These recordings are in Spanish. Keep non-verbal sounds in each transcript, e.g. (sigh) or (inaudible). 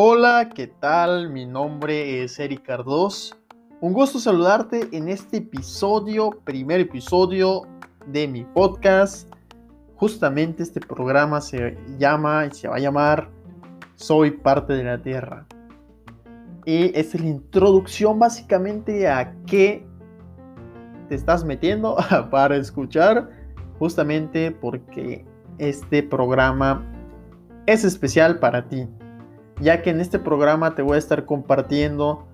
Hola, ¿qué tal? Mi nombre es Eric Cardos. Un gusto saludarte en este episodio, primer episodio de mi podcast. Justamente este programa se llama y se va a llamar Soy parte de la Tierra. Y es la introducción básicamente a qué te estás metiendo (laughs) para escuchar, justamente porque este programa es especial para ti ya que en este programa te voy a estar compartiendo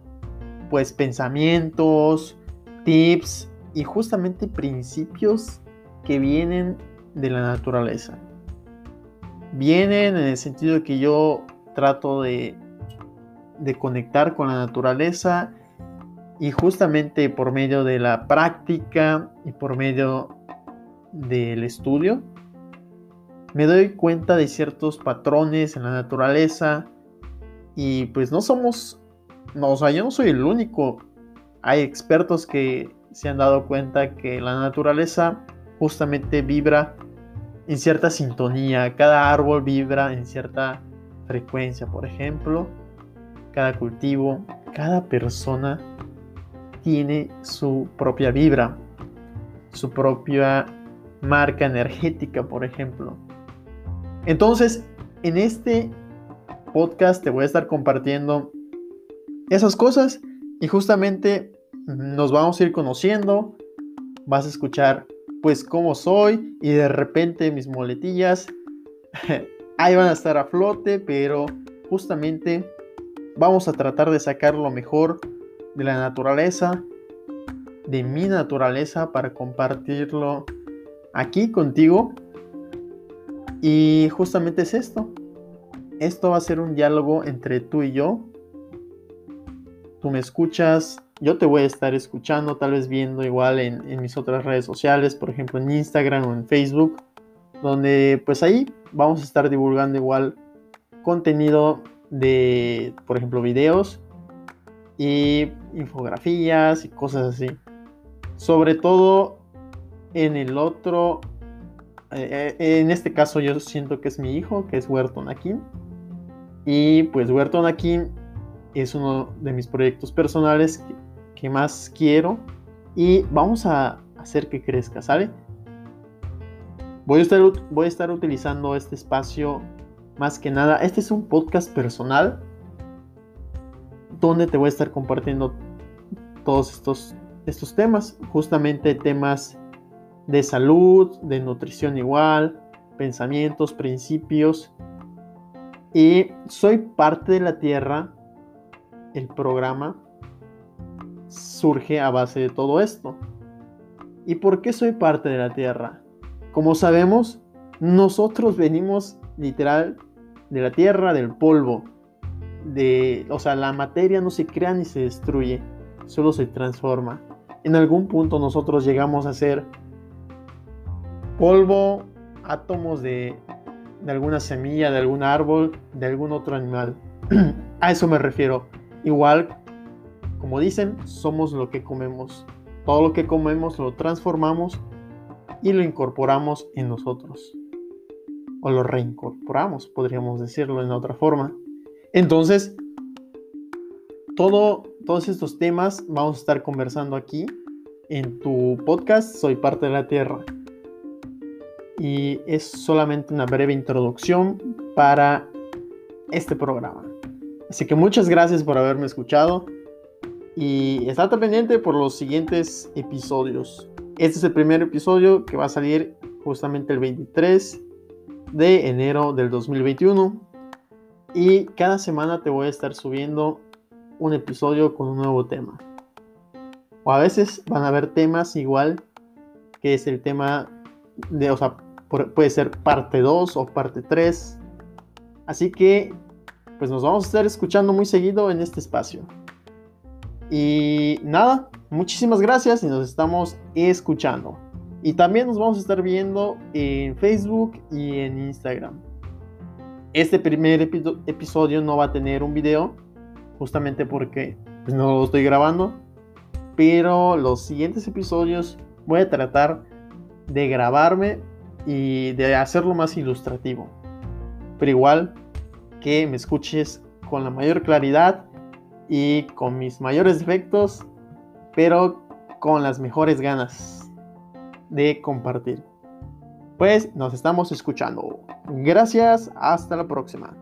pues pensamientos, tips y justamente principios que vienen de la naturaleza. Vienen en el sentido que yo trato de, de conectar con la naturaleza y justamente por medio de la práctica y por medio del estudio me doy cuenta de ciertos patrones en la naturaleza y pues no somos, no, o sea, yo no soy el único. Hay expertos que se han dado cuenta que la naturaleza justamente vibra en cierta sintonía. Cada árbol vibra en cierta frecuencia, por ejemplo. Cada cultivo, cada persona tiene su propia vibra, su propia marca energética, por ejemplo. Entonces, en este podcast te voy a estar compartiendo esas cosas y justamente nos vamos a ir conociendo. Vas a escuchar pues cómo soy y de repente mis moletillas (laughs) ahí van a estar a flote, pero justamente vamos a tratar de sacar lo mejor de la naturaleza, de mi naturaleza para compartirlo aquí contigo. Y justamente es esto, esto va a ser un diálogo entre tú y yo. Tú me escuchas, yo te voy a estar escuchando, tal vez viendo igual en, mis otras redes sociales, por ejemplo en Instagram o en Facebook, donde pues ahí vamos a estar divulgando igual contenido de, por ejemplo, videos y infografías y cosas así. Sobre todo en el otro, eh, eh, en este caso yo siento que es mi hijo, que es Huerton Akin. Y pues Huerto Anakin es uno de mis proyectos personales que, más quiero. Y vamos a hacer que crezca, ¿sale? Voy a, estar, voy a estar utilizando este espacio más que nada. Este es un podcast personal donde te voy a estar compartiendo todos estos, estos temas. Justamente temas de salud, de nutrición igual, pensamientos, principios y soy parte de la Tierra. El programa surge a base de todo esto. ¿Y por qué soy parte de la Tierra? Como sabemos, nosotros venimos literal de la Tierra, del polvo. De, o sea, la materia no se crea ni se destruye, solo se transforma. En algún punto nosotros llegamos a ser polvo, átomos de de alguna semilla, de algún árbol, de algún otro animal. (clears throat) a eso me refiero. Igual, como dicen, somos lo que comemos. Todo lo que comemos lo transformamos y lo incorporamos en nosotros. O lo reincorporamos, podríamos decirlo en otra forma. Entonces, todo, todos estos temas vamos a estar conversando aquí en tu podcast Soy parte de la Tierra y es solamente una breve introducción para este programa. Así que muchas gracias por haberme escuchado y estate pendiente por los siguientes episodios. Este es el primer episodio que va a salir justamente el 23 de enero del 2021 y cada semana te voy a estar subiendo un episodio con un nuevo tema. O a veces van a haber temas igual que es el tema de, o sea, puede ser parte 2 o parte 3. Así que, pues nos vamos a estar escuchando muy seguido en este espacio. Y nada, muchísimas gracias y nos estamos escuchando. Y también nos vamos a estar viendo en Facebook y en Instagram. Este primer episodio no va a tener un video, justamente porque pues, no lo estoy grabando. Pero los siguientes episodios voy a tratar de grabarme y de hacerlo más ilustrativo. Pero igual que me escuches con la mayor claridad y con mis mayores defectos, pero con las mejores ganas de compartir. Pues nos estamos escuchando. Gracias, hasta la próxima.